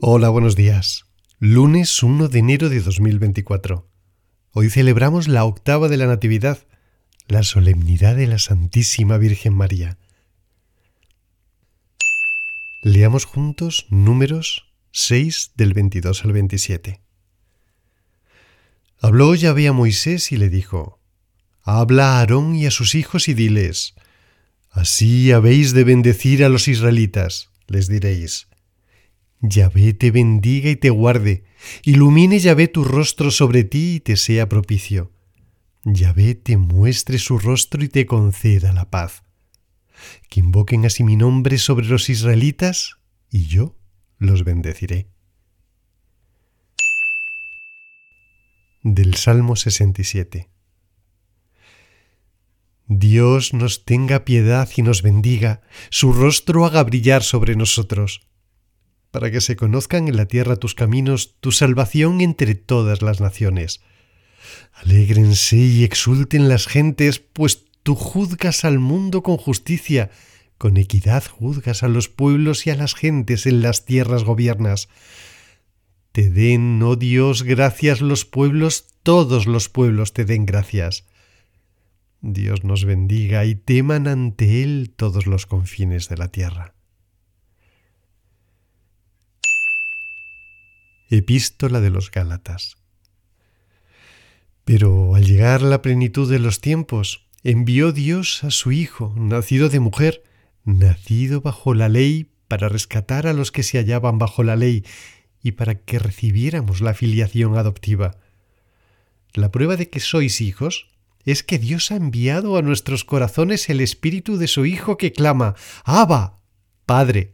Hola, buenos días. Lunes 1 de enero de 2024. Hoy celebramos la octava de la Natividad, la solemnidad de la Santísima Virgen María. Leamos juntos números 6 del 22 al 27. Habló Yahvé a Moisés y le dijo, Habla a Aarón y a sus hijos y diles, Así habéis de bendecir a los israelitas, les diréis, Yahvé te bendiga y te guarde, ilumine Yahvé tu rostro sobre ti y te sea propicio. Yahvé te muestre su rostro y te conceda la paz. Que invoquen así mi nombre sobre los israelitas y yo los bendeciré. Del Salmo 67 Dios nos tenga piedad y nos bendiga, su rostro haga brillar sobre nosotros para que se conozcan en la tierra tus caminos, tu salvación entre todas las naciones. Alégrense y exulten las gentes, pues tú juzgas al mundo con justicia, con equidad juzgas a los pueblos y a las gentes en las tierras gobiernas. Te den, oh Dios, gracias los pueblos, todos los pueblos te den gracias. Dios nos bendiga y teman ante Él todos los confines de la tierra. Epístola de los Gálatas. Pero al llegar la plenitud de los tiempos, envió Dios a su Hijo, nacido de mujer, nacido bajo la ley, para rescatar a los que se hallaban bajo la ley y para que recibiéramos la filiación adoptiva. La prueba de que sois hijos es que Dios ha enviado a nuestros corazones el espíritu de su Hijo que clama, Abba, Padre.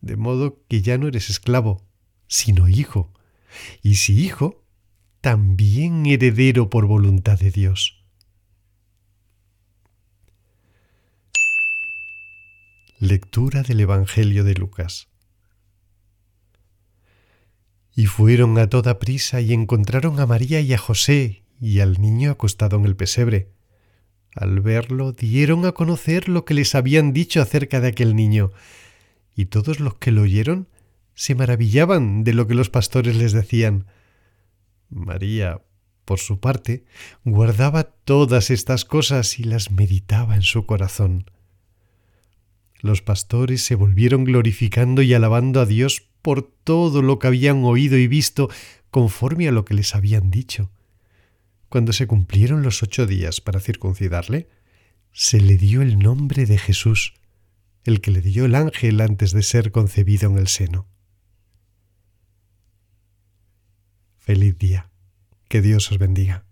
De modo que ya no eres esclavo, sino hijo, y si hijo, también heredero por voluntad de Dios. Lectura del Evangelio de Lucas. Y fueron a toda prisa y encontraron a María y a José y al niño acostado en el pesebre. Al verlo dieron a conocer lo que les habían dicho acerca de aquel niño, y todos los que lo oyeron se maravillaban de lo que los pastores les decían. María, por su parte, guardaba todas estas cosas y las meditaba en su corazón. Los pastores se volvieron glorificando y alabando a Dios por todo lo que habían oído y visto conforme a lo que les habían dicho. Cuando se cumplieron los ocho días para circuncidarle, se le dio el nombre de Jesús, el que le dio el ángel antes de ser concebido en el seno. Feliz día. Que Dios os bendiga.